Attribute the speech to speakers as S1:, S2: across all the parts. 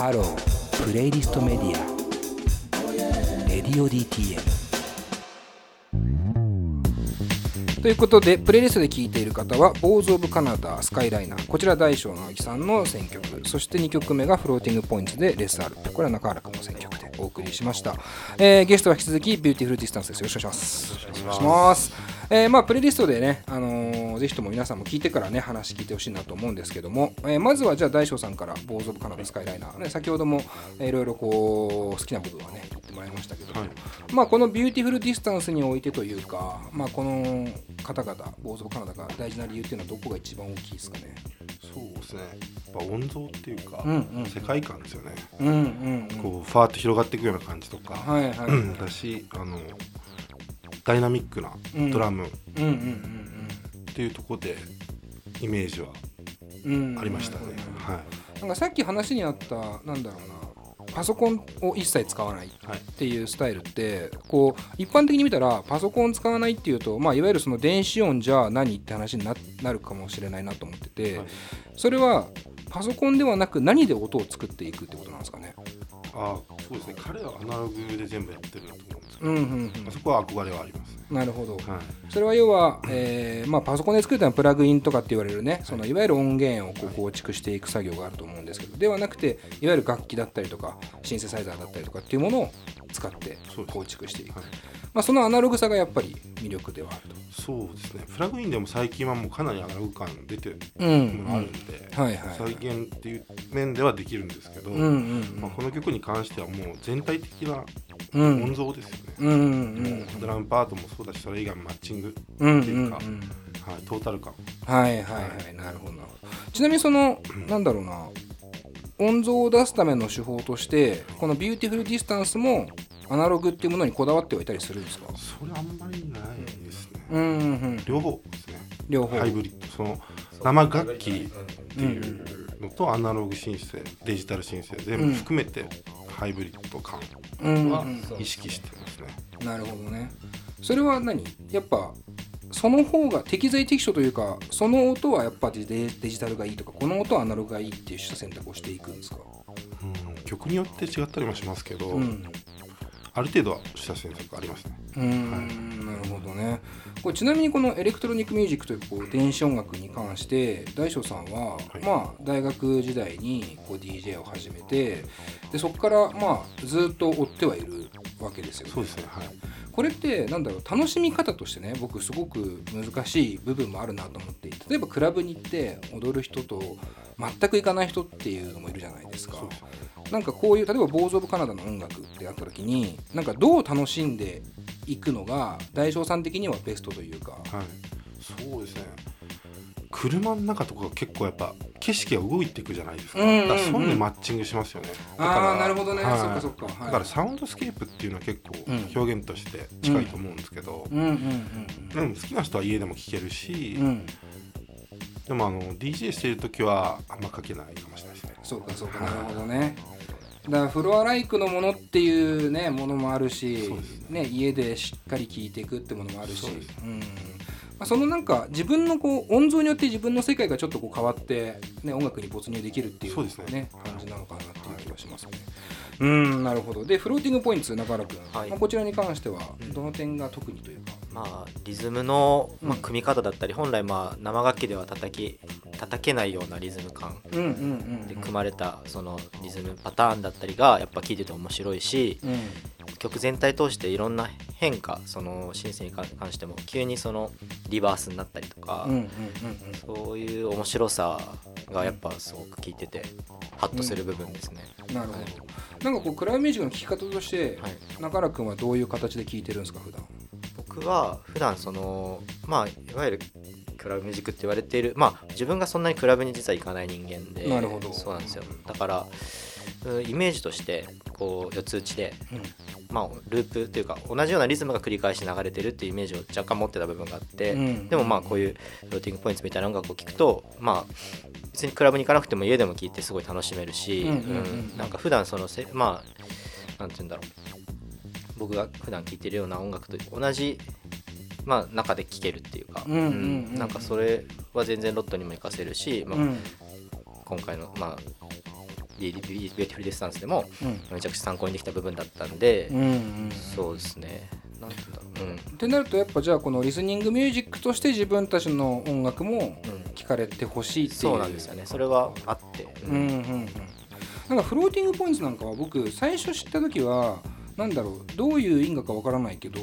S1: ハロープレイリストメディア。レディオ DTM ということでプレイリストで聴いている方は「ボーズ・オブ・カナダ」「スカイライナー」こちら大将直樹さんの選曲。そして2曲目がフローティングポイントでレスアルプこれは中原君の選曲でお送りしました、えーゲストは引き続きビューティフルディスタンスです。よろしくお願いします。お願いします。えーまあプレイリストでね、あのーぜひとも皆さんも聞いてからね話聞いてほしいなと思うんですけども、えーまずはじゃあ大将さんから「ボーズ・オブ・カナダ・スカイライナー」ね先ほどもえーいろいろこう好きな部分はね言ってもらいましたけども、
S2: はい。
S1: まあこのビューティフルディスタンスにおいてというか、まあ、この方々ボーズ・オブ・カナダが大事な理由っていうのはどこが一番大きいですかね？
S2: そうですね。やっぱ音像っていうか、
S1: うんうん
S2: 世界観ですよね、
S1: うんうんうん。
S2: こうファーッと広がっていくような感じとか、
S1: はいはい
S2: だしあのダイナミックなドラムっ
S1: うんうん
S2: ていうところでイメージはありましたね、は
S1: なんかさっき話にあったなんだろうなパソコンを一切使わない。っていうスタイルってこう一般的に見たらパソコン使わないっていうと、まあ、いわゆるその電子音じゃあ何って話にななるかもしれないなと思ってて、
S2: はい。
S1: それはパソコンではなく何で音を作っていくってことなんですかね？
S2: あそうですね。彼はアナログで全部やってると思うんですけど、
S1: うんうんうん。
S2: まあそこは憧れはありますね。
S1: なるほど。
S2: はい。
S1: それは要は、えーまあ、パソコンで作るというのはプラグインとかって言われるね。そのいわゆる音源をこう構築していく作業があると思うんですけどではなくてい。わゆる楽器だったりとかシンセサイザーだったりとかっていうものを使って構築していく、
S2: はい。
S1: まあ、そのアナログさがやっぱり魅力ではあると。
S2: そうですね。プラグインでも最近はもうかなりアナログ感出てる
S1: うん
S2: ものがあるんで、
S1: はいはい
S2: 再現っていう面ではできるんですけど、
S1: うんうん
S2: まあ、この曲に関してはもう全体的な
S1: うん。
S2: 音像ですよね、
S1: うんうんうん。
S2: もうドラムパートもそうだしそれ以外もマッチング、
S1: うん
S2: っていうか
S1: うん
S2: はい、トータル感。
S1: はいはいはい。なるほどなるほど。ちなみにそのなんだろうな音像を出すための手法としてこのビューティフルディスタンスもアナログっていうものにこだわってはいたりするんですか？
S2: それあんまりないですね、
S1: うんうんうん。
S2: 両方ですね。
S1: 両方。
S2: ハイブリッド。その生楽器っていうのとアナログシンセデジタルシンセ全部含めてハイブリッド感
S1: うん
S2: は
S1: うん。
S2: 意識してますね、
S1: なるほどね。それは何？やっぱその方が適材適所というかその音はやっぱデデジタルがいいとかこの音はアナログがいいっていう選択をしていくんですか？
S2: うん、曲によって違ったりもしますけど、
S1: うん。
S2: ある程度はした選択ありますね。
S1: うーんなるほどね。これちなみにこのエレクトロニックミュージックというこう電子音楽に関して大将さんは、
S2: い。
S1: まあ大学時代にこう DJ を始めてでそこからまあずっと追ってはいるわけですよね。
S2: そうですね。はい。
S1: これってなんだろう楽しみ方としてね僕すごく難しい部分もあるなと思っていて例えばクラブに行って踊る人と全く行かない人っていうのもいるじゃないですか。なんかこういう例えば「ボーズ・オブ・カナダ」の音楽ってやった時になんかどう楽しんでいくのが大将さん的にはベストというか。
S2: はい。そうですね車の中とか結構やっぱ景色が動いていくじゃないですか,、だからそういうのでマッチングしますよね。だ
S1: あ
S2: から
S1: あなるほどね、
S2: はい。
S1: そっかそっか、はい、
S2: だからサウンドスケープっていうのは結構
S1: うん
S2: 表現として近いと思うんですけど、
S1: うん。うん
S2: 好きな人は家でも聴けるし、でもあの DJ してる時はあんまかけないかもしれないですね。
S1: そうかそうか。なるほどね。だからフロアライクのものっていうねものもあるし
S2: そうです
S1: ね。家でしっかり聴いていくってものもあるし。
S2: そうです。
S1: うんまあ、そのなんか自分のこう音像によって自分の世界がちょっとこう変わって、ね、音楽に没入できるっていう
S2: そうですね。
S1: 感じなのかなっていう気がしますね。うんなるほど。でフローティングポイント中原君、
S3: はい。
S1: まあ、こちらに関してはどの点が特にというか、
S3: まあ、リズムの、まあ
S1: うん、
S3: 組み方だったり本来まあ生楽器では叩き叩けないようなリズム感
S1: うんうんうん
S3: で組まれたそのリズムパターンだったりがやっぱ聴いてて面白いし
S1: うん
S3: 曲全体通していろんな変化そのシンセに関しても急にそのリバースになったりとか、
S1: うんうんうん
S3: そういう面白さがやっぱすごく聴いててハッとする部分ですね。
S1: うん。なるほど。なんかこうクラブミュージックの聴き方として、
S3: はい。
S1: 中原君はどういう形で聴いてるんですか普段？
S3: 僕は普段そのまあいわゆるクラブミュージックって言われているまあ自分がそんなにクラブに実は行かない人間で
S1: なるほど。
S3: そうなんですよ。だからうんイメージとしてこう四つ打ちで、まあ、ループというか同じようなリズムが繰り返し流れてるっていうイメージを若干持ってた部分があって、
S1: うん。
S3: でもまあこういうローティングポイントみたいな音楽を聴くとまあ別にクラブに行かなくても家でも聴いてすごい楽しめるし、
S1: うん。うん。
S3: なんか普段そのせまあなんて言うんだろう。僕が普段聴いてるような音楽と同じまあ中で聴けるっていうか、
S1: うんうんうんうん。
S3: なんかそれは全然ロットにも活かせるし、まあ
S1: うん。
S3: 今回のまあビューティフルディスタンスでも
S1: うん。
S3: めちゃくちゃ参考にできた部分だったんで、
S1: うんうん
S3: そうですね。なんだろう、うん。
S1: ってなるとやっぱじゃあこのリスニングミュージックとして自分たちの音楽も聴かれてほしいっていう、
S3: そうなんですよね。それはあって、
S1: うんうんうん。なんかフローティングポイントなんかは僕最初知った時はなんだろうどういう因果かわからないけどい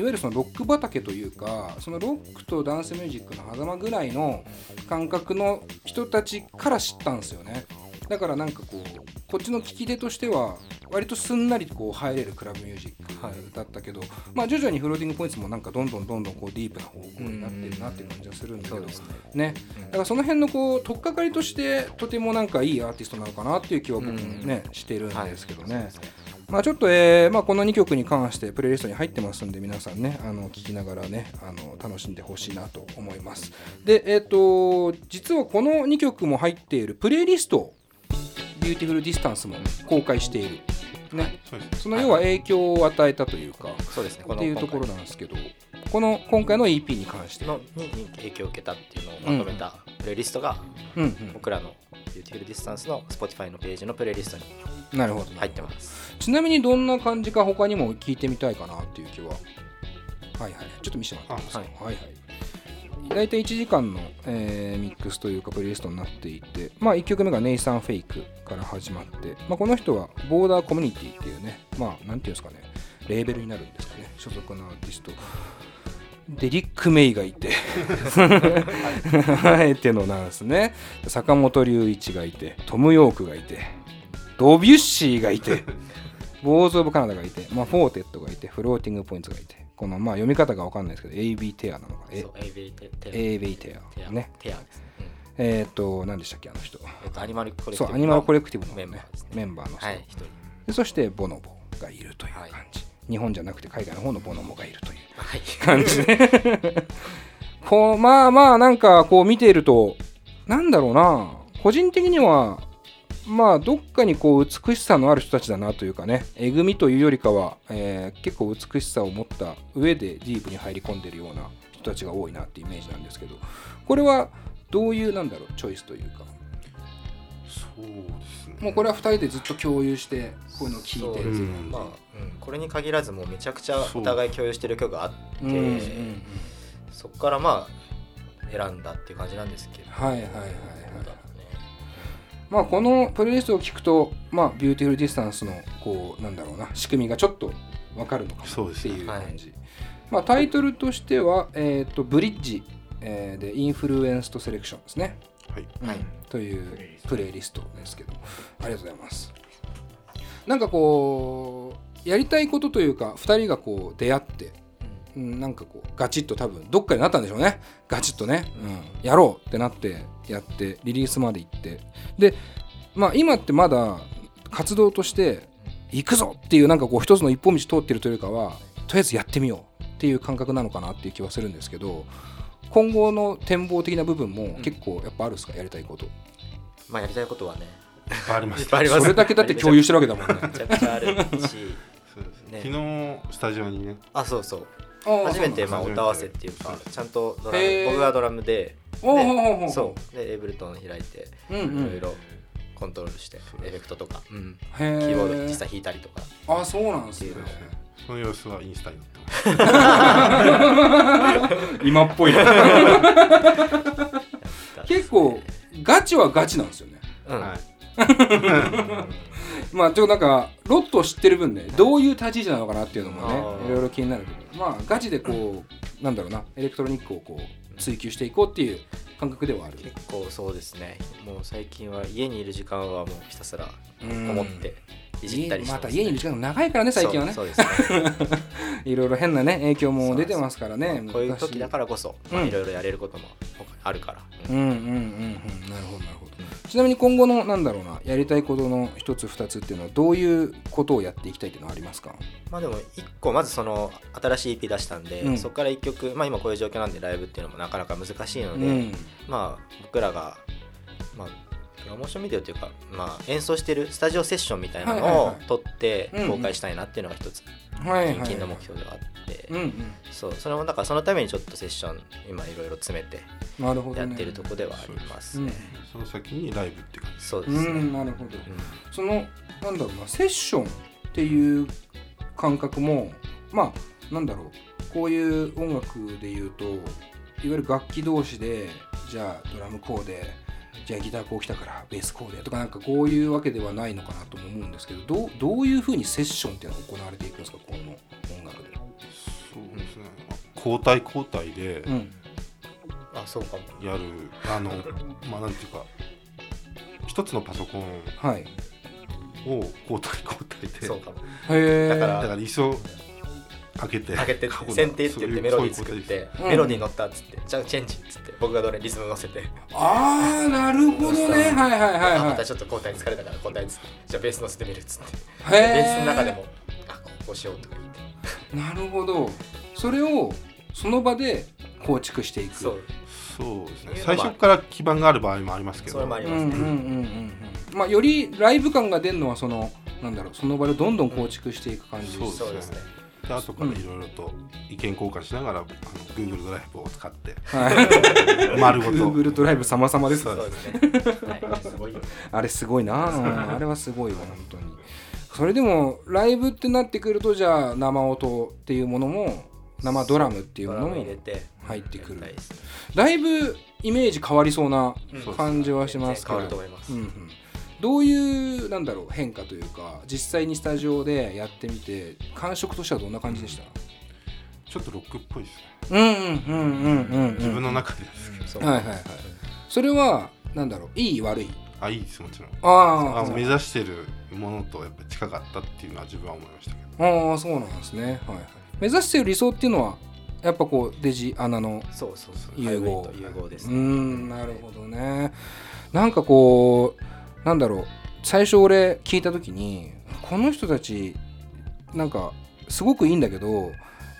S1: わゆるそのロック畑というかそのロックとダンスミュージックの狭間ぐらいの感覚の人たちから知ったんですよねだからなんかこうこっちの聞き手としては割とすんなりこう入れるクラブミュージックだったけど、まあ徐々にフローティングポイントもなんかどんどんどんどんこうディープな方向になってるなっていう感じはするんだけど、
S3: ね。
S1: ね、だからその辺のこう取っかかりとしてとてもなんかいいアーティストなのかなっていう気は僕もね、してるんですけどね、まあちょっと、えーまあ、この2曲に関してプレイリストに入ってますんで皆さんねあの聴きながらねあの楽しんでほしいなと思います。でえっ、と実はこの2曲も入っているプレイリストをビューティフルディスタンスも公開している。ね。
S2: そ
S1: の要は影響を与えたというか、
S3: そうですね。
S1: っていうところなんですけどこの今回の EP に関して。
S3: のにに影響を受けたっていうのをまとめたプレイリストが僕らのビューティフルディスタンスの Spotify のページのプレイリストに入ってます。
S1: ちなみにどんな感じか他にも聞いてみたいかなっていう気は。はいはいちょっと見せてもらっていいですか？
S3: あ
S1: はいはい大体1時間の、えーミックスというかプレイリストになっていて、まあ、1曲目がネイサン・フェイクから始まって、まあ、この人はボーダーコミュニティっていうねまあなんていうんですかねレーベルになるんですかね所属のアーティスト。デリック・メイがいて。あえてのなんですね。坂本龍一がいてトム・ヨークがいてドビュッシーがいて ボーズ・オブ・カナダがいて、まあ、フォー・テットがいてフローティング・ポイントがいてこのまあ読み方が分かんないですけど AB テアなのかえ
S3: そう AV テテ
S1: AB テ
S3: テア。
S1: ア。ね。
S3: テアです、うん。
S1: えっ、と何でしたっけあの人。
S3: えっとアニマルコレクティブ
S1: そうアニマルコレクティブの、ね、
S3: メンバー
S1: の人、
S3: はい一人。
S1: でそしてボノボがいるという感じ、日本じゃなくて海外の方のボノボがいるという
S3: はい。
S1: 感じでこうまあまあなんかこう見ているとなんだろうな。個人的にはまあどっかにこう美しさのある人たちだなというかねえぐみというよりかは、えー結構美しさを持った上でディープに入り込んでるような人たちが多いなってイメージなんですけどこれはどういうなんだろうチョイスというか？
S2: そうですね。
S1: もうこれは2人でずっと共有してこういうのを聞いて。る
S3: そう
S2: ん。
S3: まあ、うん、これに限らずもうめちゃくちゃお互い共有してる曲があって
S1: うんうんうん。
S3: そこからまあ選んだっていう感じなんですけど。
S1: はいはいはいはいまあこのプレイリストを聞くとまあビューティフルディスタンスのこうなんだろうな仕組みがちょっとわかるのかなって
S2: そうですね。
S1: いう感じ、まあタイトルとしてはえっ、とブリッジ、えーで Influenced Selection ですね。
S2: はい。
S3: はい。
S1: というプレイリスト。ですけどありがとうございます。なんかこうやりたいことというか2人がこう出会ってうんなんかこうガチッと多分どっかになったんでしょうね。ガチッとね、うん、やろうってなってやってリリースまで行って。でまあ今ってまだ活動として行くぞっていうなんかこう一つの一本道通ってるというかはとりあえずやってみようっていう感覚なのかなっていう気はするんですけど今後の展望的な部分も結構やっぱあるんですか？やりたいこと。
S3: まあやりたいことはね。
S2: いっぱいありまし
S3: いったぱいあります。
S1: それだけだって 共有してるわけだもんね。
S3: めちゃくちゃあるしね。
S2: 昨日スタジオにね。
S3: あそうそう初めてまあ音合わせっていうかちゃんとドラム僕がドラムで
S1: おうほうほうほう。
S3: そう。でエイブルトン開いていろいろコントロールしてエフェクトとかうん。キーボード実際弾いたりとか。
S1: あそうなんですね。
S2: その様子はインスタに載ってます。
S1: 今っぽい。結構ガチはガチなんですよね。
S3: うん。
S2: はい
S1: まあちょっとなんかロットを知ってる分ねどういう立ち位置なのかなっていうのもねいろいろ気になるけどまあガチでこうなんだろうなエレクトロニックをこう追求していこうっていう感覚ではある。
S3: 結構そうですね。もう最近は家にいる時間はもうひたすらこ
S1: うん。
S3: もっていじったりして
S1: また家にいる時間が長いからね最近はね。
S3: そうですね。
S1: いろいろ変なね影響も出てますからね
S3: こういう時だからこそまあ
S1: うん。
S3: いろいろやれることもあるから。
S1: うんうんうんうん。なるほどなるほどちなみに今後のなんだろうなやりたいことの一つ二つっていうのはどういうことをやっていきたいっていうのはありますか？
S3: まあでも一個まずその新しい EP 出したんで、
S1: うん。
S3: そこから一曲まあ今こういう状況なんでライブっていうのもなかなか難しいので、
S1: うん。
S3: まあ僕らがまあプロモーションビデオというか、まあ、演奏してるスタジオセッションみたいなのを撮って公開したいなっていうのが一つ近々の目標ではあって、そうそれもだからそのためにちょっとセッション今いろいろ詰めて
S1: なるほどね。
S3: やってるとこではあります
S1: うん。
S3: ね。
S2: その先にライブって感じ。
S3: そうですね。
S1: うんなるほど。
S3: うん。
S1: そのなんだろうなセッションっていう感覚もまあなんだろう。こういう音楽でいうといわゆる楽器同士でじゃあドラムこうでじゃあギターこう来たからベースこうでとかなんかこういうわけではないのかなとも思うんですけどどうどういうふうにセッションっていうのが行われていくんですかこの音楽で。
S2: そうですね交代交代で
S1: うん
S3: あそうかも。
S2: やる、あのまあなんていうか一つのパソコン
S1: はい、
S2: を交代交代で
S3: そうかも。
S1: へえ
S3: だから
S2: だから一生開けて
S3: 開けて
S2: こう
S3: 選定って言ってメロディー作って
S1: うん。
S3: メロディー乗ったっつってじゃあチェンジっつって僕がどれリズム乗せて。
S1: ああなるほどね。はいはいはい
S3: あ
S1: はい。
S3: またちょっと交代疲れたから交代っつってじゃあベース乗せてみるっつって。ベースの中でもあこうしようとか言って。
S1: なるほど。それをその場で構築していく。
S3: そう。
S2: そうですね。最初から基盤がある場合もありますけど。
S3: それもあり
S1: うんうんうん
S3: ますね
S1: うんうん。まあよりライブ感が出るのはそのなんだろうその場でどんどん構築していく感じ
S2: そう
S3: そうですね
S2: で後からいろいろと意見交換しながら、あの Google ドライブを使って
S1: はい。
S2: 丸ごと。
S1: Google ドライブ様々です。
S3: そうですね。はい。すごいよ
S1: あれすごいな。うんあれはすごいわ本当に。それでもライブってなってくるとじゃあ生音っていうものも生ドラムっていうものも
S3: ム入れて
S1: 入ってくる。
S3: やりたいですね。
S1: だいぶイメージ変わりそうな
S3: うん。
S1: 感じはしますけど。
S3: 変わると思います。
S1: うんうん、どういうなんだろう変化というか実際にスタジオでやってみて感触としてはどんな感じでした？
S2: ちょっとロックっぽいですね。
S1: うんうんうんうんうん
S2: 自分の中でですけど、
S3: そう
S1: はいはいはい。それはなんだろういい悪い？
S2: あいいですもちろん。
S1: あー。
S2: あ目指してるものとやっぱ近かったっていうのは自分は思いましたけど。
S1: ああそうなんですね。はいはい。目指してる理想っていうのはやっぱこうデジアナの
S3: そうそうそう。
S1: 融合。
S3: ですね。
S1: んなるほどね。なんかこうなんだろう。最初俺聞いた時にこの人たちなんかすごくいいんだけど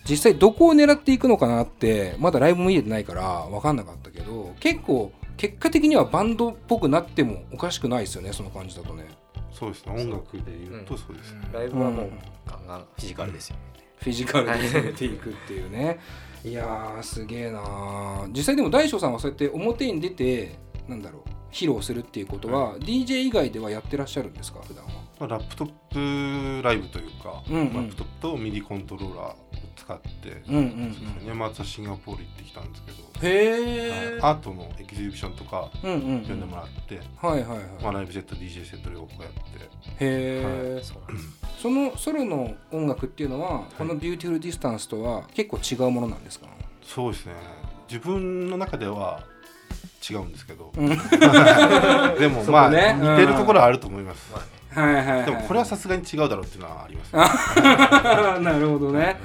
S1: 実際どこを狙っていくのかなってまだライブも見れてないから分かんなかったけど結構結果的にはバンドっぽくなってもおかしくないですよねその感じだとね。
S2: そうですね。音楽で言うとそうですね、
S3: ライブはも
S1: う
S3: うんガンガンフィジカルですよ
S1: フィジカルで攻めていくっていうね。いやーすげえなー。実際でも大将さんはそうやって表に出てなんだろう披露するっていうことは、DJ 以外ではやってらっしゃるんですか？普段は。
S2: まあ、ラップトップライブというか、
S1: うんうん。
S2: ラップトップとミディコントローラーを使って、
S1: うんうんうん。
S2: 年末はシンガポール行ってきたんですけど、
S1: へえ
S2: アートのエキシビションとか呼んでもらって、
S1: はいはいはい、
S2: まあ、ライブセット DJ セット両方やって
S1: へえ、
S3: そうなんです。
S1: そのソロの音楽っていうのは、この「ビューティフルディスタンス」とは結構違うものなんですか？
S2: そうですね。自分の中では違うんですけど、
S1: うん。
S2: でもまあ、
S1: ね
S2: 似てるところはあると思います、
S3: まあね
S1: はいはいはい。
S2: でもこれはさすがに違うだろうっていうのはあります、
S1: なるほどね。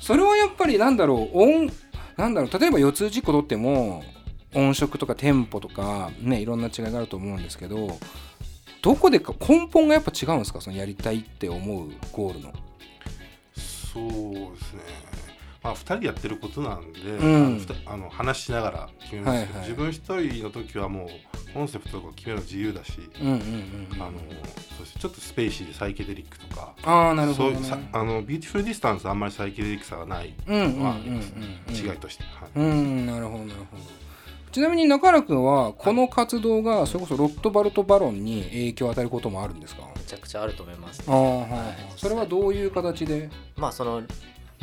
S1: それはやっぱりなんだろう音なんだろう例えば四つ打ちっこ取っても音色とかテンポとかねいろんな違いがあると思うんですけどどこでか根本がやっぱ違うんですか？そのやりたいって思うゴールの。
S2: そうですねまあ2人でやってることなんで、
S1: ん。
S2: あのあの話しながら決めます。けど、
S1: はいはい。
S2: 自分一人の時はもうコンセプトとか決めるの自由だし、
S1: うんうんうん
S2: あのそしてちょっとスペーシーでサイケデリックとか。
S1: ああなるほど、ね、
S2: そうあのビューティフルディスタンスはあんまりサイケデリックさがないはありますね
S1: うん。
S2: 違いとして、はい。
S1: うんなるほどなるほど。ちなみに中原君はこの活動がそれこそロットバルト・バロンに影響を与えることもあるんですか？
S3: めちゃくちゃあると思います
S1: ああはいはい。それはどういう形で？
S3: まあその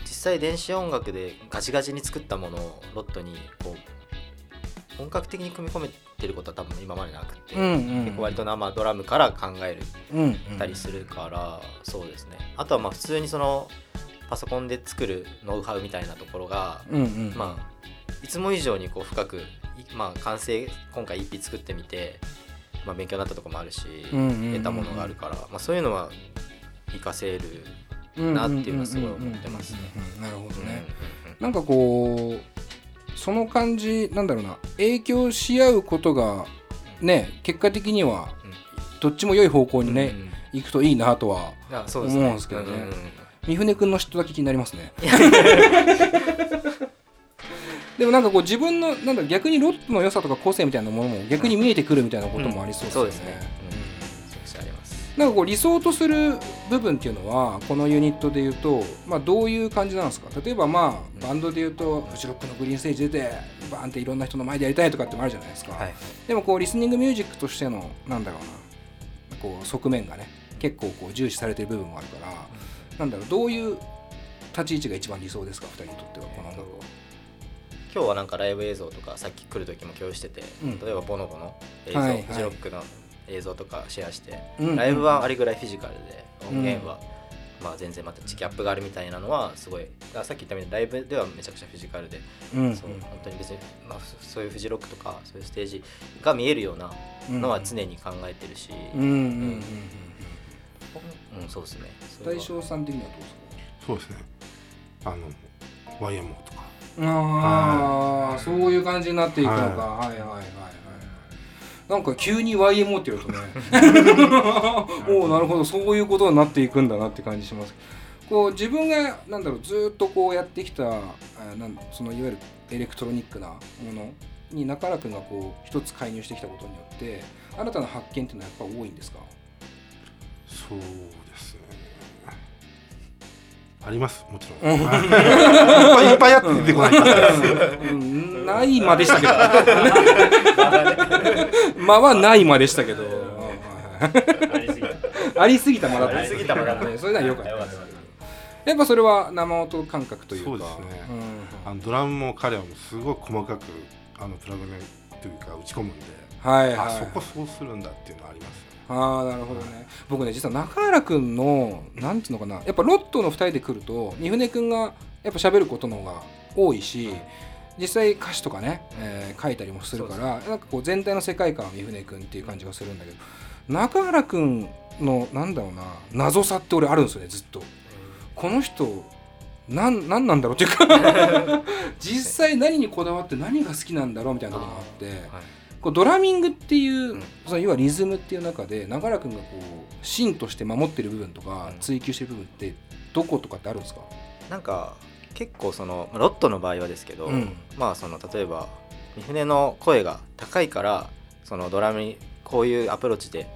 S3: 実際電子音楽でガチガチに作ったものをロットにこう本格的に組み込めてることは多分今までなくて、
S1: うんうん
S3: 結構割と生ドラムから考える
S1: うん
S3: たりするから、そうですね。あとはまあ普通にそのパソコンで作るノウハウみたいなところが、
S1: うんうん
S3: まあいつも以上にこう深く、いまあ、完成今回 EP 作ってみて、まあ、勉強になったところもあるし、
S1: うんうんうんうん。
S3: 得たものがあるから、まあ、そういうのは活かせるなっていうのはすごい思ってますね。
S1: なるほどねなんかこうその感じなんだろうな影響し合うことがね結果的にはどっちも良い方向にね、行くといいなとは
S3: そうですね
S1: 思うんですけどね
S3: うんうんうん
S1: 三船君の人だけ気になりますねでもなんかこう自分のなんだ逆にロットの良さとか個性みたいなものも逆に見えてくるみたいなこともありそうですね。
S3: そうですね。うん、そうしてあります。
S1: なんかこう理想とする部分っていうのはこのユニットでいうと、まあ、どういう感じなんですか？例えばまあバンドでいうとフジロックのグリーンステージ出てバーンっていろんな人の前でやりたいとかってもあるじゃないですか、
S3: はい
S1: でもこうリスニングミュージックとしてのなんだろうな。こう側面がね結構こう重視されてる部分もあるから、なんだろうどういう立ち位置が一番理想ですか？2人にとってはこの音楽は。
S3: 今日はなんかライブ映像とかさっき来る時も共有してて、
S1: うん。
S3: 例えばボノボの映像、
S1: はいはい。
S3: フジロックの映像とかシェアして、
S1: うんうん
S3: ライブはあれぐらいフィジカルで音源は、まあ、全然またギャップがあるみたいなのはすごいあさっき言ったみたいにライブではめちゃくちゃフィジカルで、
S1: うん
S3: そう本当に別に、まあ、そそういうフジロックとかそういうステージが見えるようなのは常に考えてるし、
S1: うんうんうんうん
S3: うん。そうですね。
S1: 大将さん的にはどうですか？
S2: そうですね。あの YMO とか。
S1: ああ、そういう感じになっていくのか、はい、はいはいはいはいなんか急に YMO って言うとね。おおなるほど。そういうことになっていくんだなって感じします。こう自分がなんだろうずーっとこうやってきたあなんそのいわゆるエレクトロニックなものに中原君がこう一つ介入してきたことによって新たな発見っていうのはやっぱ多いんですか？
S2: そうありますもちろん。いっぱいいっぱいあって出てこない。
S1: うん。ないまでしたけど。間はないまでしたけど。
S4: ありすぎた。
S1: ありすぎた間だ。った
S4: ありすぎた間だ。った
S1: ねそれならよかった。やっぱそれは生音感覚というか。
S2: そうですね。
S1: うん。
S2: あのドラムも彼はもうすごい細かくあのプラグメというか打ち込むんで、
S1: はいはい。
S2: あそこそうするんだっていうのはありますね
S1: ああなるほどね。僕ね実は中原くんのなんていうのかなやっぱロットの2人で来ると三船くんがやっぱ喋ることの方が多いし実際歌詞とかね、えー書いたりもするからなんかこう全体の世界観は三船くんっていう感じがするんだけど中原くんのなんだろうな謎さって俺あるんですよねずっと。この人なんなんなんだろうっていうか 実際何にこだわって何が好きなんだろうみたいなところがあって
S3: はい
S1: こうドラミングっていう、
S3: うん。
S1: その要はリズムっていう中で長良君がこう芯として守ってる部分とか
S3: うん。
S1: 追求してる部分ってどことかってあるんですか、
S3: なんか結構そのロットの場合はですけど、
S1: うん。
S3: まあその例えば三船の声が高いからそのドラムにこういうアプローチで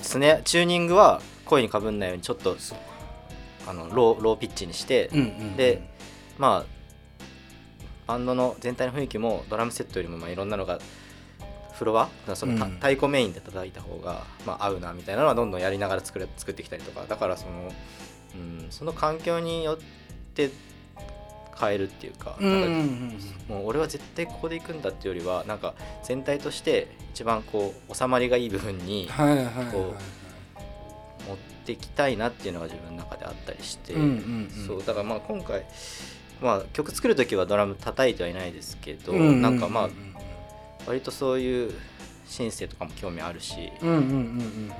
S3: スネチューニングは声にかぶんないようにちょっとあのローローピッチにして、
S1: うんうん。
S3: でまあバンドの全体の雰囲気もドラムセットよりもまあいろんなのがフロアそのた
S1: うん。
S3: 太鼓メインで叩いた方が、まあ、合うなみたいなのはどんどんやりながら作れ作ってきたりとかだからその、うん、その環境によって変えるっていうか,、もう俺は絶対ここで行くんだっていうよりはなんか全体として一番こう収まりがいい部分にこ持ってきたいなっていうのが自分の中であったりして、そうだからまあ今回、まあ、曲作る時はドラム叩いてはいないですけど、なんかまあ割とそういうシンセとかも興味あるし、
S1: うんうんうんうんうん。
S3: うん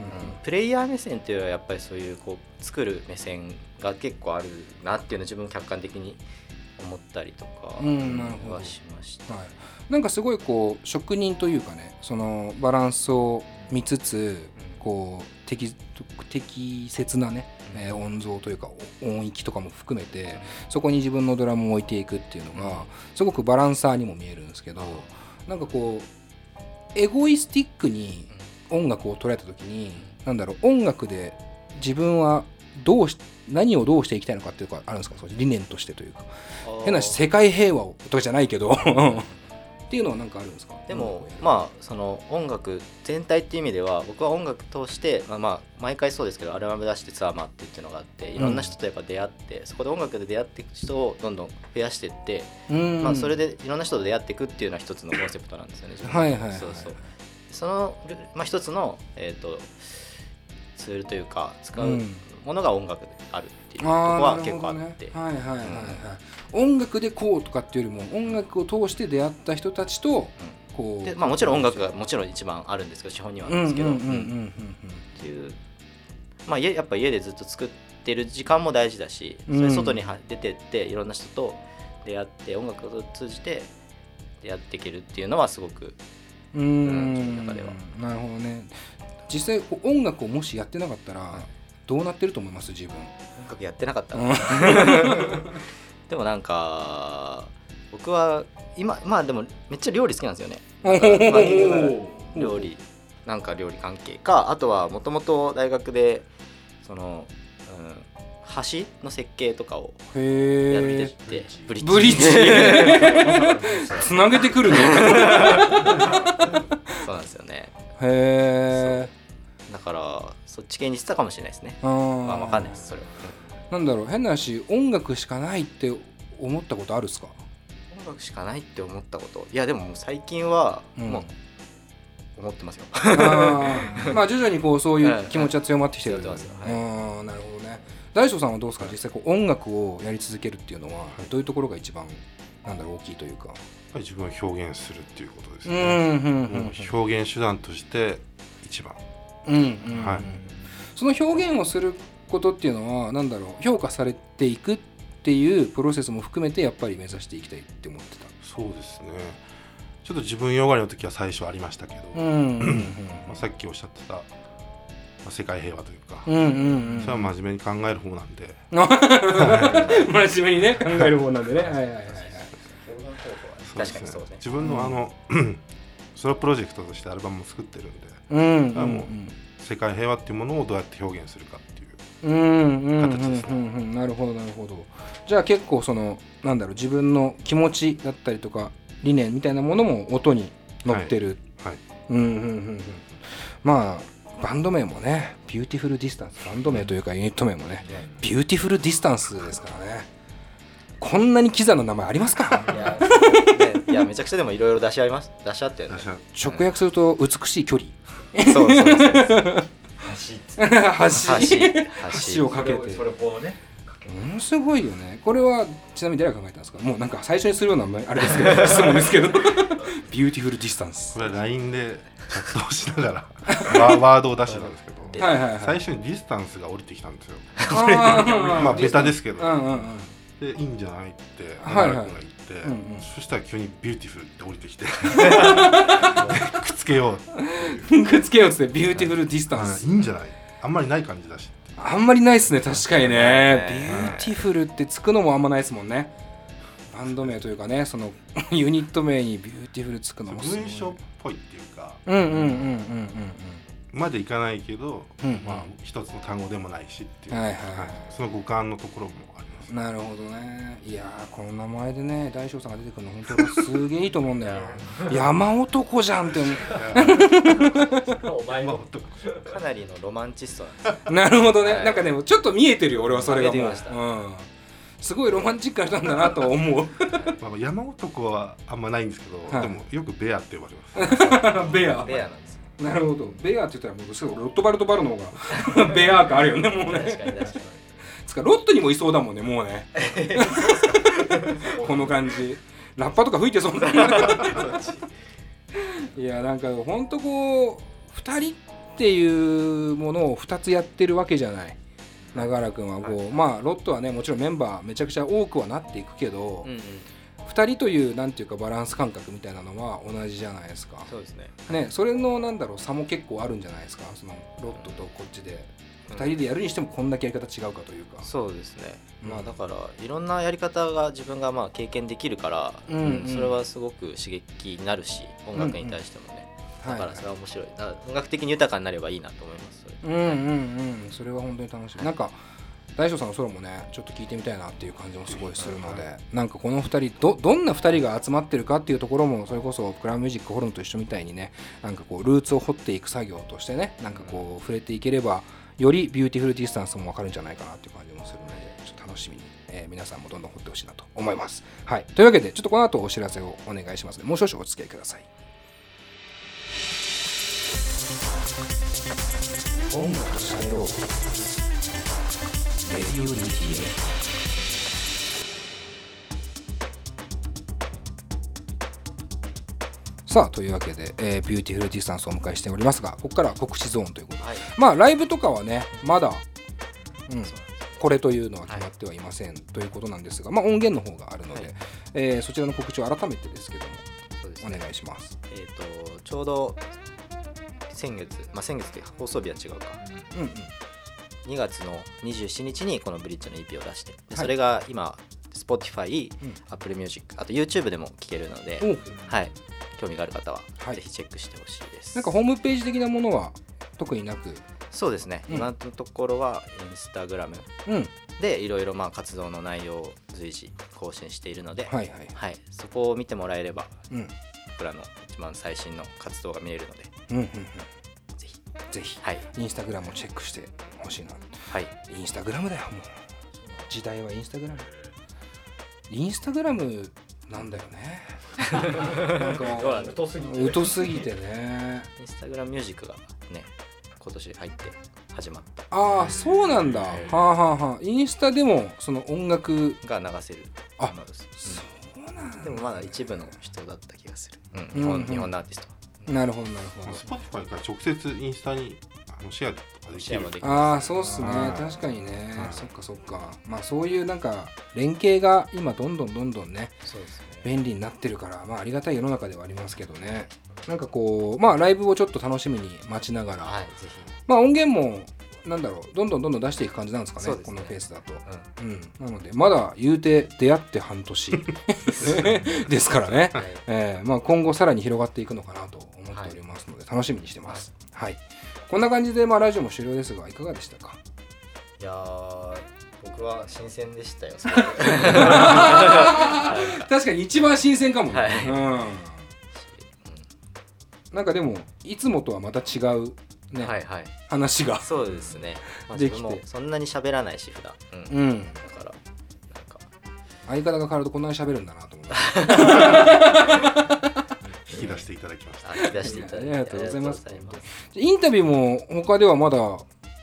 S3: プレイヤー目線っていうよりはやっぱりそういうこう作る目線が結構あるなっていうのを自分客観的に思ったりとかはしました。
S1: はい、なんかすごいこう職人というかねそのバランスを見つつこう適適切なね、えー音像というか音域とかも含めてそこに自分のドラムを置いていくっていうのがすごくバランサーにも見えるんですけどなんかこうエゴイスティックに音楽を捉えた時になんだろう音楽で自分はどうし何をどうしていきたいのかっていうかあるんですか？理念としてというか。変な話世界平和をとかじゃないけどっていうのは何かあるんですか？
S3: でもまあその音楽全体っていう意味では僕は音楽通してまあまあ毎回そうですけどアルバム出してツアー回ってっていうのがあっていろんな人とやっぱ出会ってそこで音楽で出会っていく人をどんどん増やしていって
S1: うん。
S3: まあそれでいろんな人と出会っていくっていうのは一つのコンセプトなんですよね
S1: はいはいはい。
S3: そうそう。そのまあ一つのえっとツールというか使う
S1: うん。
S3: ものが音楽であるっていうとこ
S1: あ
S3: は結構あって。
S1: ね。はいはいはいはい、音楽でこうとかっていうよりも音楽を通して出会った人たちとこう
S3: でまあもちろん音楽がもちろん一番あるんですけど資本にはあるんですけど
S1: うんうんうんうん
S3: うん。っていう。まあ家やっぱ家でずっと作ってる時間も大事だしそれ外には出てっていろんな人と出会って音楽を通じて出会っていけるっていうのはすごく
S1: うん。う
S3: うん中では。
S1: なるほどね。実際音楽をもしやってなかったらどうなってると思います？自分。
S3: 音楽やってなかった
S1: う
S3: でもなんか僕は今まあでもめっちゃ料理好きなんですよね。あ料理。なんか料理関係かあとはもともと大学でその、うん、橋の設計とかをやっててブリッジ。
S1: ブリッジ。つなげてくるね
S3: そうなんですよね。
S1: へえ
S3: だからそっち系にしてたかもしれないですね。
S1: あ
S3: まあわかんない
S1: い
S3: ですそれ。は、
S1: なんだろう変な話音楽しかないって思ったことあるっすか？
S3: うん音楽しかないって思ったこと？いやでも最近は
S1: うん。
S3: もう思ってますよ、
S1: まあ徐々にこうそういう気持ちは強まってきてる。
S3: 強まってますよ
S1: あーなるほどね。大将さんはどうですか？実際こう音楽をやり続けるっていうのはどういうところが一番なんだろう大きいというか？
S2: 自分を表現するっていうことです
S1: うん
S2: ね、
S1: うん
S2: 表現手段として一番
S1: うんうんうん。
S2: はい。
S1: その表現をすることっていうのはなんだろう評価されていくっていうプロセスも含めてやっぱり目指していきたいって思ってた。
S2: そうですね。ちょっと自分よがりの時は最初ありましたけど、
S1: うんうん
S2: まあ、さっきおっしゃってた、まあ、世界平和というか、
S1: うんうんうん
S2: それは真面目に考える方なんで、
S1: 真面目にね考える方なんでね。はいはいはいはい。
S3: 確かにそうですね。
S2: 自分のあの、ソロプロジェクトとしてアルバムも作ってるんで
S1: うん。うん
S2: あもう世界平和っていうものをどうやって表現するかっていう。
S1: うん。うん。うん。うん。
S2: 形ですね
S1: なるほどなるほど。じゃあ結構そのなんだろう自分の気持ちだったりとか理念みたいなものも音に乗ってる、
S2: はい。
S1: うん。うん。うん。うん。まあバンド名もねビューティフルディスタンスバンド名というかユニット名もねビューティフルディスタンスですからね。こんなにキザな名前ありますか？
S3: いや,、ね、いやめちゃくちゃでもいろいろ出し合います。出し合ってる。ね
S1: 直訳すると美しい距離。
S3: そうそうそう
S1: 橋。
S4: 橋。
S3: 橋。
S1: 橋。をかけて。
S4: それをこうねかけて。
S1: ものすごいよね。これはちなみに誰が考えたんですか？もうなんか最初にするようなあれですけど 質問ですけど。ビューティフルディスタンス
S2: これは LINE でチャットをしながらワワードを出してたんですけど
S1: はいはいはい。
S2: 最初にディスタンスが降りてきたんですよ。まあベタですけど。
S1: うんうんうん。
S2: でいいんじゃないって
S1: はいはい。
S2: 中原君が言
S1: うんうん。
S2: そしたら急にビューティフルって降りてきてでくっつけよう
S1: くっつけようっつってビューティフルディスタンス。
S2: いいんじゃない？あんまりない感じだし
S1: あんまりないっすね確かにね。ビューティフルってつくのもあんまないですもんね。バンド名というかねその ユニット名にビューティフルつくのもすごい。
S2: 文章っぽいっていうか。
S1: うんうんうんうんうん
S2: までいかないけど、
S1: うん
S2: まあ一つの単語でもないしっていう、
S1: はいはいはい。
S2: その五感のところもあります
S1: うんなるほどね。いやーこの名前でね大将さんが出てくるの本当すげえいいと思うんだよ。山男じゃんって思う。
S4: お前も
S3: かなりのロマンチストなんですよ。
S1: なるほどね、
S3: はい。
S1: なんかでもちょっと見えてるよ俺はそれがもう、うん、すごいロマンチックな人なんだなとは思う。
S2: まあ、山男はあんまないんですけど、
S1: はい。
S2: でもよくベアって呼ばれます。
S1: ベア。
S3: ベアなんですよ。
S1: なるほど。ベアって言ったらもうすぐロットバルトバルの方が。ベア感あるよねもう
S3: 確
S1: ね
S3: かに確かに
S1: つかロットにもいそうだもんねもうね。この感じ。ラッパとか吹いてそうだいやなんかほんとこう2人っていうものを2つやってるわけじゃない。永原君はこう、まあロットはねもちろんメンバーめちゃくちゃ多くはなっていくけど、
S3: うんうん。
S1: 2人というなんていうかバランス感覚みたいなのは同じじゃないですか。
S3: そうですね。
S1: ねそれのなんだろう差も結構あるんじゃないですか。そのロットとこっちで2人でやるにしてもこんだけやり方違うかというか。
S3: そうですね、
S1: うん。
S3: まあだからいろんなやり方が自分がまあ経験できるから、
S1: うんうん。
S3: それはすごく刺激になるし音楽に対してもね、だからそれは面白い。だから音楽的に豊かになればいいなと思いますそれ。
S1: うんうんうん。それは本当に楽しいなんか大将さんのソロもねちょっと聞いてみたいなっていう感じもすごいするのでなんかこの2人どどんな2人が集まってるかっていうところもそれこそクラウンミュージックホルンと一緒みたいにねなんかこうルーツを掘っていく作業としてねなんかこう触れていければよりビューティフルディスタンスも分かるんじゃないかなっていう感じもするのでちょっと楽しみに、えー皆さんもどんどん掘ってほしいなと思います。はい、というわけでちょっとこの後お知らせをお願いしますのでもう少々お付き合いください。音楽と喋ろうレディオ DTA さあというわけで、えービューティフルディスタンスをお迎えしておりますがここからは告知ゾーンということで
S3: はい。
S1: まあライブとかはねまだ、うん、これというのは決まってはいません、ということなんですが、まあ、音源の方があるので、
S3: はい。
S1: えーそちらの告知を改めてですけども
S3: ね。
S1: 願いします。
S3: えっ、とちょうど先月まあ先月で放送日は違うか。
S1: うんうん。
S3: 2月の27日にこのブリッジの EP を出してそれが今 Spotify、
S1: うん。
S3: Apple Music あと YouTube でも聴けるので、はい、興味がある方は
S1: はい。
S3: ぜひチェックしてほしいです、
S1: なんかホームページ的なものは特になく？
S3: そうですね、
S1: うん。
S3: 今のところはインスタグラム
S1: うん。
S3: でいろいろまあ活動の内容を随時更新しているので、
S1: はいはい。
S3: はい、そこを見てもらえれば
S1: うん。
S3: 僕らの一番最新の活動が見えるので
S1: うんうんうん。
S3: ぜひ。
S1: ぜひ
S3: はい。
S1: インスタグラムをチェックしてほしいな。
S3: はい。
S1: インスタグラムだよもう。時代はインスタグラム。インスタグラムなんだよね。なんか
S3: どうなんだ
S4: 遠すぎて
S1: 疎すぎてね。
S3: インスタグラムミュージックがね今年入って始まっ
S1: ああそうなんだ。はあはあはあ。インスタでもその音楽
S3: たが流せる
S1: あ
S3: ものです。
S1: そうなん
S3: うんでもまだ一部の人だった気がする、うん、
S1: うんうん
S3: 日本日本のアーティストは。
S1: なるほどなるほど。
S2: Spotify から直接インスタにシェアとかできる。
S1: ああそうっすね。
S2: はい
S1: 確かにね。
S2: はい。
S1: そっかそっか。まあそういうなんか連携が今どんどんどんどんね
S3: そうですね。
S1: 便利になってるからまあありがたい世の中ではありますけどね。なんかこうまあライブをちょっと楽しみに待ちながら、
S3: はいぜ
S1: まあ音源もなんだろうどんどんどんどん出していく感じなんですかね
S3: ね。
S1: このペースだと、
S3: ひ、うん。
S1: うん、なのでまだ言うて出会って半年 ですからね、
S3: はい。
S1: えーまあ、今後さらに広がっていくのかなと思っておりますので、楽しみにしてます、はいこんな感じで、まあ、ラジオも終了ですがいかがでしたか？
S3: いやー僕は新鮮でしたよ
S1: 確かに一番新鮮かもね、
S3: はい。
S1: うん、なんかでもいつもとはまた違うね、
S3: はいはい。
S1: 話が。
S3: そうですね、まあ、
S1: できて。
S3: 自分もそんなに喋らないし普段、うん。
S1: うん。
S3: だからなんか。
S1: 相方が変わるとこんなに喋るんだなと思って
S2: 出していただきました。
S3: あ引き出していただいて。
S1: ありがとうございます。
S3: ありがとうございます。
S1: インタビューも他ではまだ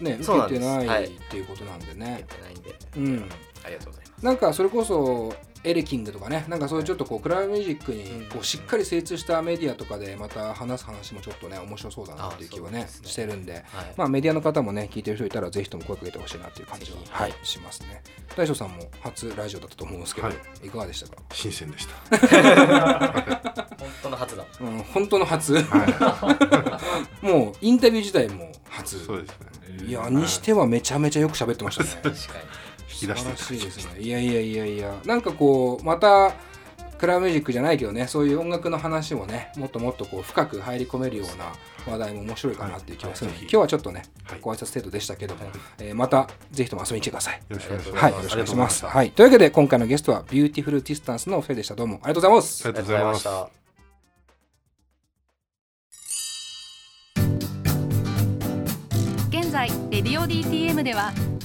S1: ね
S3: そうなんです。
S1: 受けてない、
S3: はい。
S1: っていうことなんで
S3: や
S1: ね
S3: ってないんで、
S1: うん。
S3: ありがとうございます。
S1: なんかそれこそエレキングとかねなんかそういうちょっとこうクラブミュージックに
S3: うん。
S1: こうしっかり精通したメディアとかでまた話す話もちょっとね面白そうだなっていう気はね
S3: ね。
S1: してるんで。
S3: はい、
S1: まあメディアの方もね聞いてる人いたらぜひとも声かけてほしいなっていう感じはしますね。大将さんも初ラジオだったと思うんですけど、、
S2: はい。
S1: かがでしたか、
S2: 新鮮でした。
S3: 本当の初だ。
S1: うん、本当の初。
S2: は
S1: もうインタビュー自体も
S2: い
S1: 初。
S2: そうですね。
S1: いやにしてはめちゃめちゃよく喋ってましたね。
S3: 確かに。
S2: 引き出して
S1: 素晴らしいですねいやいやいやいやなんかこうまたクラブミュージックじゃないけどねそういう音楽の話もねもっともっとこう深く入り込めるような話題も面白いかなっていう気がするので、
S2: はい
S1: 今日はちょっとね、
S2: はい
S1: ご挨拶程度でしたけども、えーまたぜひとも遊びに来てください。
S2: よろしくお願いします
S1: はい、よろしくお願いします。はい、というわけで今回のゲストはビューティフルディスタンスのお二人でした。どうもありがとうございます。
S2: ありがとうございます
S3: ありがとうございました
S5: 現在レディオ DTM では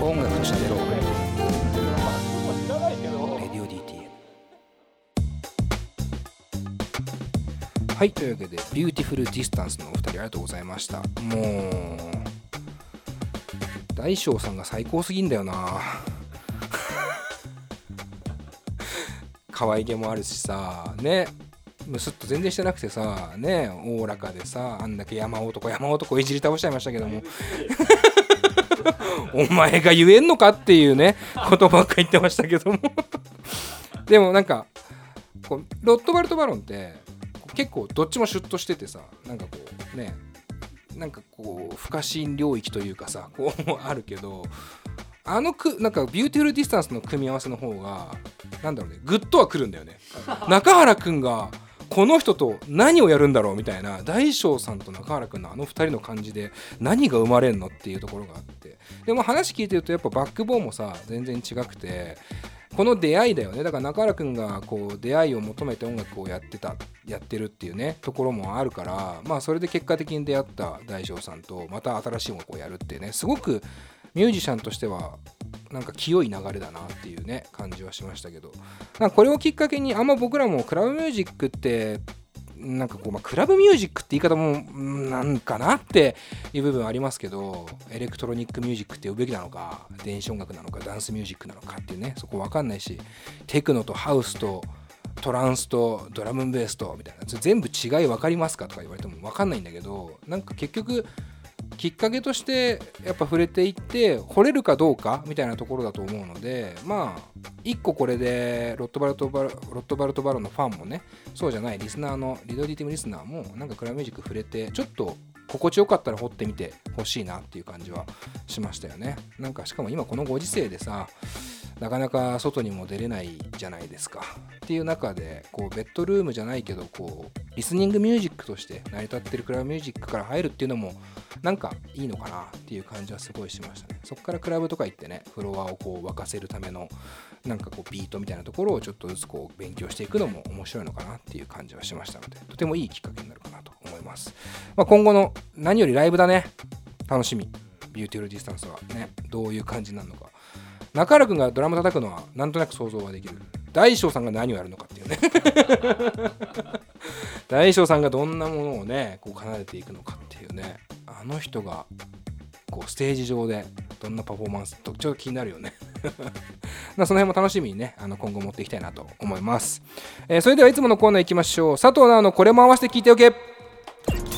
S1: 音楽と喋ろう。はい、というわけで、ビューティフルディスタンスのお二人ありがとうございました。もう、大将さんが最高すぎんだよな。可愛げもあるしさねむすっと全然してなくてさねおおらかでさあんだけ山男山男いじり倒しちゃいましたけども。お前が言えんのかっていうねことばっか言ってましたけども。でもなんかこうロットバルト・バロンって結構どっちもシュッとしててさなんかこうねなんかこう不可侵領域というかさこうあるけどあのくなんかビューティフルディスタンスの組み合わせの方がなんだろうねグッとはくるんだよね。中原くんがこの人と何をやるんだろうみたいな大将さんと中原くんのあの2人の感じで何が生まれんのっていうところがあって。でも話聞いてるとやっぱバックボーンもさ全然違くてこの出会いだよね。だから中原くんがこう出会いを求めて音楽をやってたやってるっていうねところもあるからまあそれで結果的に出会った大将さんとまた新しい音楽をやるっていうねすごくミュージシャンとしてはなんか清い流れだなっていうね感じはしましたけど。なんかこれをきっかけにあんま僕らもクラブミュージックってなんかこう、まあ、クラブミュージックって言い方もなんかなっていう部分ありますけどエレクトロニックミュージックって呼ぶべきなのか電子音楽なのかダンスミュージックなのかっていうねそこ分かんないしテクノとハウスとトランスとドラムベースとみたいな全部違い分かりますかとか言われても分かんないんだけどなんか結局きっかけとしてやっぱ触れていって惚れるかどうかみたいなところだと思うのでまあ一個これでロットバルトバロロットバルトバロのファンもねそうじゃないリスナーのリドディティムリスナーもなんかクラブミュージック触れてちょっと心地よかったら掘ってみてほしいなっていう感じはしましたよね。なんかしかも今このご時世でさなかなか外にも出れないじゃないですか。っていう中でこうベッドルームじゃないけどこうリスニングミュージックとして成り立ってるクラブミュージックから入るっていうのもなんかいいのかなっていう感じはすごいしましたね。そこからクラブとか行ってねフロアをこう沸かせるためのなんかこうビートみたいなところをちょっとずつこう勉強していくのも面白いのかなっていう感じはしましたのでとてもいいきっかけになるかなと思います、まあ、今後の何よりライブだね。楽しみ。ビューティフルディスタンスはねどういう感じになるのか。中原君がドラム叩くのはなんとなく想像はできる。大将さんが何をやるのかっていうね。大将さんがどんなものをねこう奏でていくのかっていうね。あの人がこうステージ上でどんなパフォーマンスとちょっと気になるよね。まその辺も楽しみにねあの今後持っていきたいなと思います、えー、それではいつものコーナー行きましょう。佐藤直のこれも合わせて聞いておけ、拍手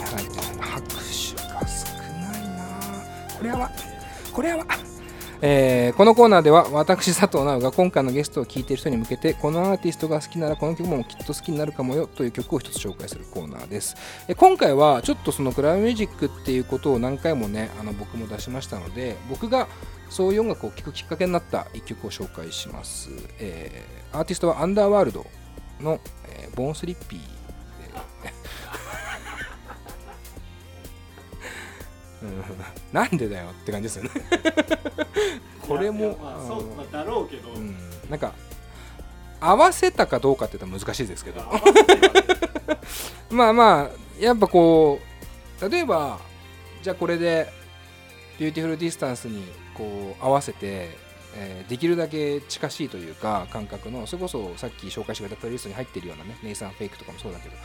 S1: が少ないな。これはこれは。えー、このコーナーでは私佐藤直が今回のゲストを聴いている人に向けてこのアーティストが好きならこの曲もきっと好きになるかもよという曲を一つ紹介するコーナーです、え今回はちょっとそのクラブミュージックっていうことを何回もねあの僕も出しましたので僕がそういう音楽を聴くきっかけになった一曲を紹介します、えー、アーティストはアンダーワールドの、えー、ボーンスリッピーなんでだよって感じですよね。これも、
S2: まあ、そう、まあ、だろうけど、うん、
S1: なんか合わせたかどうかって言ったら難しいですけど。まあまあやっぱこう例えばじゃあこれでビューティフルディスタンスにこう合わせて、えー、できるだけ近しいというか感覚のそれこそさっき紹介してくれたプレイリストに入ってるようなねネイサンフェイクとかもそうだけど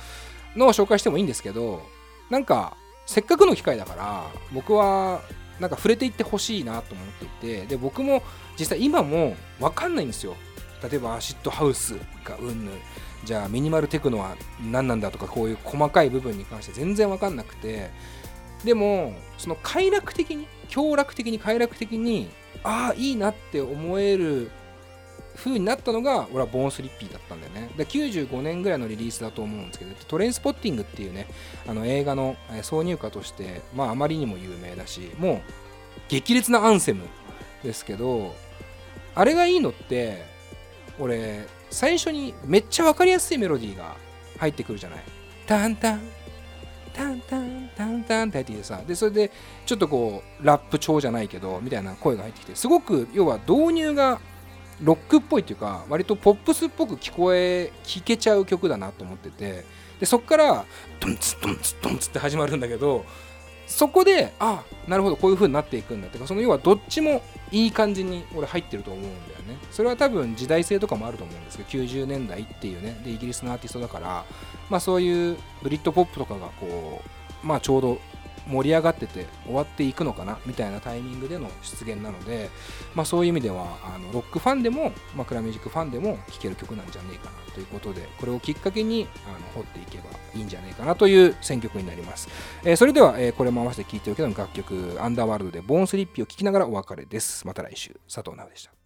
S1: のを紹介してもいいんですけどなんかせっかくの機会だから僕はなんか触れていってほしいなと思っていてで僕も実際今も分かんないんですよ。例えばアシッドハウスがうんぬじゃあミニマルテクノは何なんだとかこういう細かい部分に関して全然分かんなくて。でもその快楽的に強楽的に快楽的にああいいなって思える風になったのが俺はボーンスリッピーだったんだよね。で95年ぐらいのリリースだと思うんですけどトレインスポッティングっていうねあの映画の挿入歌としてまああまりにも有名だしもう激烈なアンセムですけどあれがいいのって俺最初にめっちゃ分かりやすいメロディーが入ってくるじゃない。タンタンタンタンタンタンって入ってきてさでそれでちょっとこうラップ調じゃないけどみたいな声が入ってきてすごく要は導入がロックっぽいっていうか割とポップスっぽく聞こえ聞けちゃう曲だなと思っててでそっからドンツドンツドンツって始まるんだけどそこであなるほどこういう風になっていくんだって。かその要はどっちもいい感じに俺入ってると思うんだよね。それは多分時代性とかもあると思うんですけど90年代っていうねでイギリスのアーティストだからまあそういうブリッドポップとかがこうまあちょうど盛り上がってて終わっていくのかなみたいなタイミングでの出現なので、まあ、そういう意味ではあのロックファンでも、まあ、クラミュージックファンでも聴ける曲なんじゃねえかなということでこれをきっかけにあの掘っていけばいいんじゃねえかなという選曲になります、えー、それでは、えー、これも合わせて聴いておけの楽曲「アンダーワールド」でボーンスリッピーを聴きながらお別れです。また来週。佐藤直でした。